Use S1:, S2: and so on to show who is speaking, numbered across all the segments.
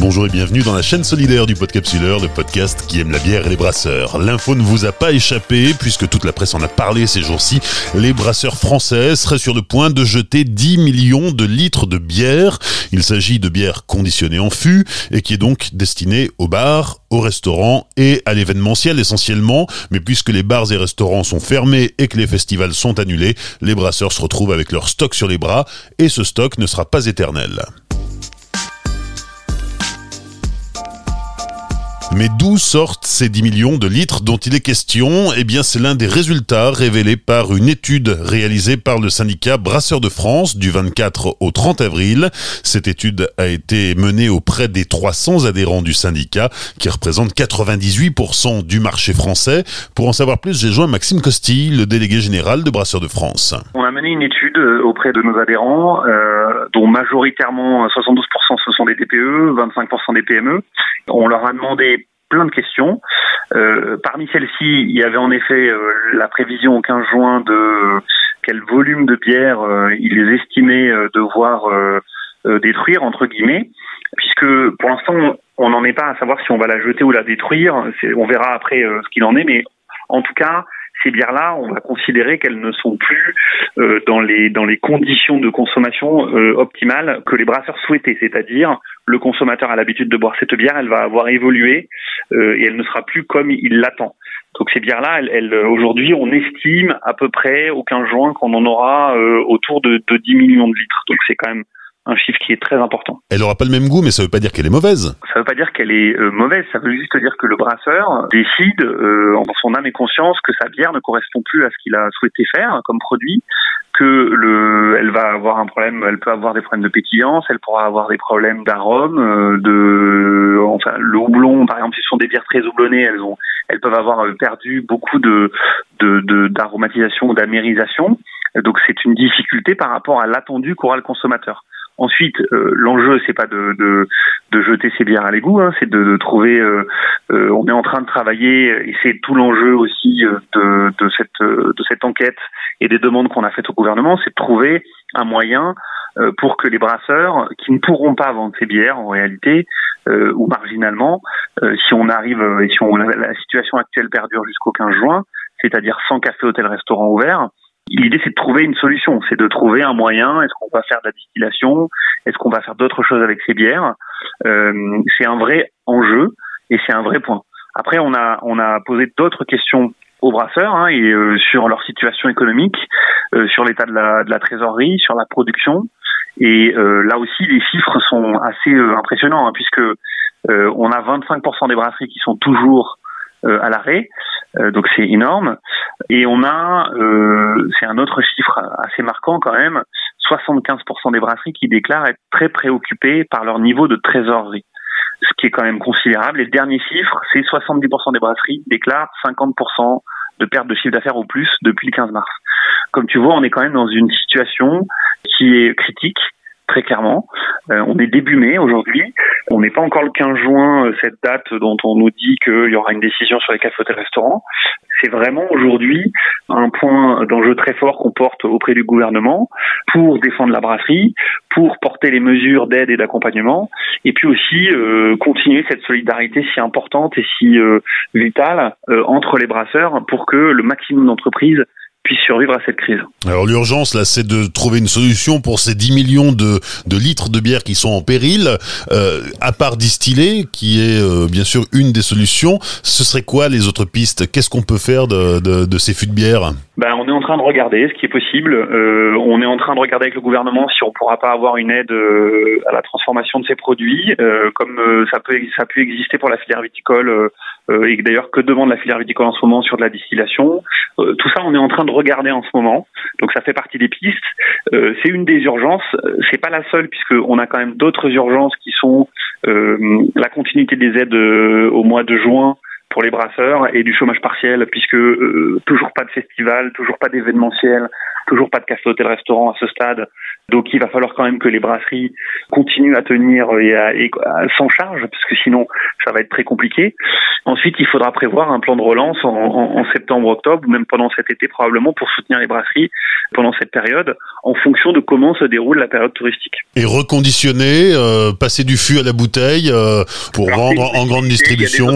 S1: Bonjour et bienvenue dans la chaîne solidaire du Podcapsuleur, le podcast qui aime la bière et les brasseurs. L'info ne vous a pas échappé, puisque toute la presse en a parlé ces jours-ci. Les brasseurs français seraient sur le point de jeter 10 millions de litres de bière. Il s'agit de bière conditionnée en fût et qui est donc destinée aux bars, aux restaurants et à l'événementiel essentiellement. Mais puisque les bars et restaurants sont fermés et que les festivals sont annulés, les brasseurs se retrouvent avec leur stock sur les bras et ce stock ne sera pas éternel. Mais d'où sortent ces 10 millions de litres dont il est question? Eh bien, c'est l'un des résultats révélés par une étude réalisée par le syndicat Brasseurs de France du 24 au 30 avril. Cette étude a été menée auprès des 300 adhérents du syndicat qui représentent 98% du marché français. Pour en savoir plus, j'ai joint Maxime Costi, le délégué général de Brasseurs de France.
S2: On a mené une étude euh, auprès de nos adhérents, euh, dont majoritairement 72% ce sont des TPE, 25% des PME. On leur a demandé plein de questions. Euh, parmi celles-ci, il y avait en effet euh, la prévision au 15 juin de quel volume de bière euh, ils estimaient euh, devoir détruire, entre guillemets, puisque pour l'instant, on n'en est pas à savoir si on va la jeter ou la détruire. On verra après ce qu'il en est, mais en tout cas, ces bières-là, on va considérer qu'elles ne sont plus euh, dans les conditions de consommation euh, optimales que les brasseurs souhaitaient, c'est-à-dire le consommateur a l'habitude de boire cette bière, elle va avoir évolué euh, et elle ne sera plus comme il l'attend. Donc ces bières-là, aujourd'hui, on estime à peu près au 15 juin qu'on en aura autour de, de 10 millions de litres. Donc c'est quand même un chiffre qui est très important.
S1: Elle aura pas le même goût, mais ça veut pas dire qu'elle est mauvaise.
S2: Ça veut pas dire qu'elle est euh, mauvaise, ça veut juste dire que le brasseur décide euh, en son âme et conscience que sa bière ne correspond plus à ce qu'il a souhaité faire comme produit, que le, elle va avoir un problème, elle peut avoir des problèmes de pétillance, elle pourra avoir des problèmes d'arôme, euh, de, enfin le houblon, par exemple, si ce sont des bières très houblonnées, elles ont, elles peuvent avoir perdu beaucoup de d'aromatisation de, ou d'amérisation. Donc c'est une difficulté par rapport à l'attendu qu'aura le consommateur. Ensuite, euh, l'enjeu c'est pas de, de, jeter ses bières à l'égout, hein, c'est de, trouver. Euh, euh, on est en train de travailler et c'est tout l'enjeu aussi euh, de, de, cette de cette enquête et des demandes qu'on a faites au gouvernement, c'est de trouver un moyen pour que les brasseurs qui ne pourront pas vendre ces bières en réalité ou marginalement, si on arrive et si on, la situation actuelle perdure jusqu'au 15 juin, c'est-à-dire sans café, hôtel, restaurant ouvert, L'idée, c'est de trouver une solution, c'est de trouver un moyen. Est-ce qu'on va faire de la distillation? Est-ce qu'on va faire d'autres choses avec ces bières? Euh, C'est un vrai enjeu et c'est un vrai point. Après, on a on a posé d'autres questions aux brasseurs hein, et euh, sur leur situation économique, euh, sur l'état de la, de la trésorerie, sur la production. Et euh, là aussi, les chiffres sont assez euh, impressionnants hein, puisque on a 25% des brasseries qui sont toujours à l'arrêt. Euh, donc c'est énorme. Et on a, euh, c'est un autre chiffre assez marquant quand même, 75% des brasseries qui déclarent être très préoccupées par leur niveau de trésorerie, ce qui est quand même considérable. Et le dernier chiffre, c'est 70% des brasseries déclarent 50% de perte de chiffre d'affaires au plus depuis le 15 mars. Comme tu vois, on est quand même dans une situation qui est critique très clairement. Euh, on est début mai aujourd'hui. On n'est pas encore le 15 juin, euh, cette date dont on nous dit qu'il y aura une décision sur les cafés et restaurants. C'est vraiment aujourd'hui un point d'enjeu très fort qu'on porte auprès du gouvernement pour défendre la brasserie, pour porter les mesures d'aide et d'accompagnement, et puis aussi euh, continuer cette solidarité si importante et si vitale entre les brasseurs pour que le maximum d'entreprises puisse survivre à cette crise.
S1: Alors l'urgence là, c'est de trouver une solution pour ces 10 millions de, de litres de bière qui sont en péril. Euh, à part distiller, qui est euh, bien sûr une des solutions, ce serait quoi les autres pistes? Qu'est-ce qu'on peut faire de, de, de, ces fûts de bière?
S2: Ben, on est en train de regarder ce qui est possible. Euh, on est en train de regarder avec le gouvernement si on pourra pas avoir une aide à la transformation de ces produits, comme ça peut ça a pu exister pour la filière viticole et d'ailleurs que demande la filière viticole en ce moment sur de la distillation. tout ça, on est en train de regarder en ce moment. Donc ça fait partie des pistes. Euh, c'est une des urgences. C'est pas la seule puisque on a quand même d'autres urgences qui sont euh, la continuité des aides euh, au mois de juin pour les brasseurs et du chômage partiel puisque toujours pas de festival, toujours pas d'événementiel toujours pas de café hôtel restaurant à ce stade. Donc il va falloir quand même que les brasseries continuent à tenir et, à, sans charge, parce que sinon ça va être très compliqué. Ensuite, il faudra prévoir un plan de relance en, en septembre, octobre, ou même pendant cet été probablement, pour soutenir les brasseries pendant cette période, en fonction de comment se déroule la période touristique.
S1: Et reconditionner, euh, passer du fût à la bouteille euh, pour vendre en grande distribution.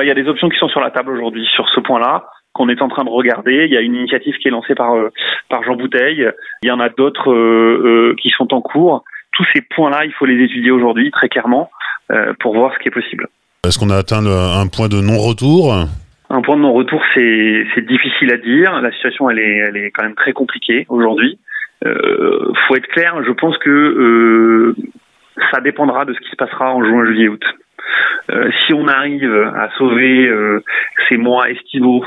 S2: Il y a des options qui sont sur la table aujourd'hui sur ce point-là qu'on est en train de regarder. Il y a une initiative qui est lancée par euh, par Jean Bouteille. Il y en a d'autres euh, euh, qui sont en cours. Tous ces points-là, il faut les étudier aujourd'hui très clairement pour voir ce qui est possible.
S1: Est-ce qu'on a atteint un point de non-retour?
S2: Un point de non-retour, c'est c'est difficile à dire. La situation, elle est elle est quand même très compliquée aujourd'hui. Euh, faut être clair. Je pense que ça dépendra de ce qui se passera en juin, juillet, août. si on arrive à sauver ces mois estivaux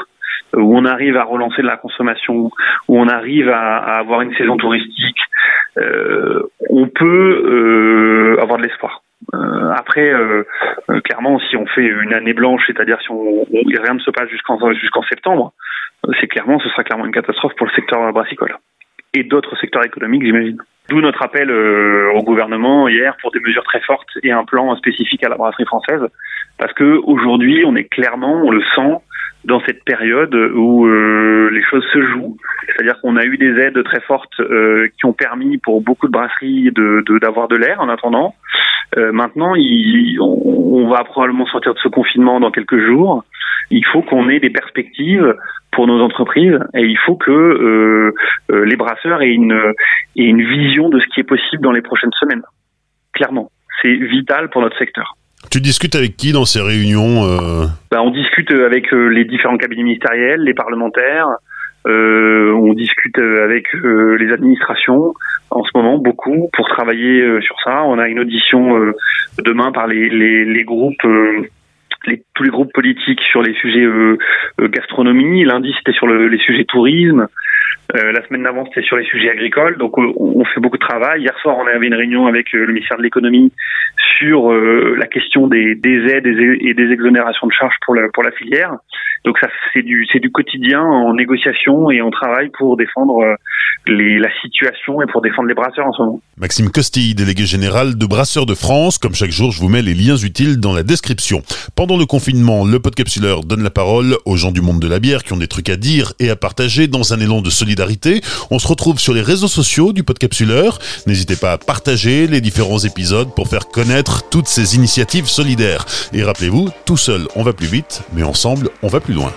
S2: où on arrive à relancer de la consommation, où on arrive à, avoir une saison touristique, euh, on peut euh, avoir de l'espoir. Euh, après, clairement, si on fait une année blanche, c'est-à-dire si rien ne se passe jusqu'en jusqu'en septembre, c'est clairement, ce sera clairement une catastrophe pour le secteur brassicole et d'autres secteurs économiques, j'imagine. D'où notre appel au gouvernement hier pour des mesures très fortes et un plan spécifique à la brasserie française, parce que aujourd'hui, on est clairement, on le sent, dans cette période où euh, les choses se jouent. C'est-à-dire qu'on a eu des aides très fortes euh, qui ont permis pour beaucoup de brasseries de d'avoir de, l'air en attendant. Euh, maintenant, il, on, va probablement sortir de ce confinement dans quelques jours. Il faut qu'on ait des perspectives pour nos entreprises et il faut que les brasseurs aient une, aient une vision de ce qui est possible dans les prochaines semaines. Clairement, c'est vital pour notre secteur.
S1: Tu discutes avec qui dans ces réunions euh
S2: bah, On discute avec euh, les différents cabinets ministériels, les parlementaires, euh, on discute avec les administrations en ce moment beaucoup pour travailler sur ça. On a une audition demain par les, groupes les, tous les groupes politiques sur les sujets euh, euh gastronomie. Lundi, c'était sur le, les sujets tourisme. Euh, la semaine d'avant, c'était sur les sujets agricoles. Donc, euh, on, fait beaucoup de travail. Hier soir, on avait une réunion avec le ministère de l'économie sur la question des, des aides et des exonérations de charges pour la, pour la filière. Donc, ça, c'est du, c'est du quotidien en négociation et on travaille pour défendre les, la situation et pour défendre les brasseurs en ce moment.
S1: Maxime Costille, délégué général de Brasseurs de France. Comme chaque jour, je vous mets les liens utiles dans la description. Pendant le confinement, le podcapsuleur donne la parole aux gens du monde de la bière qui ont des trucs à dire et à partager dans un élan de On se retrouve sur les réseaux sociaux du podcapsuleur. N'hésitez pas à partager les différents épisodes pour faire connaître toutes ces initiatives solidaires. Et rappelez-vous, tout seul on va plus vite, mais ensemble on va plus loin.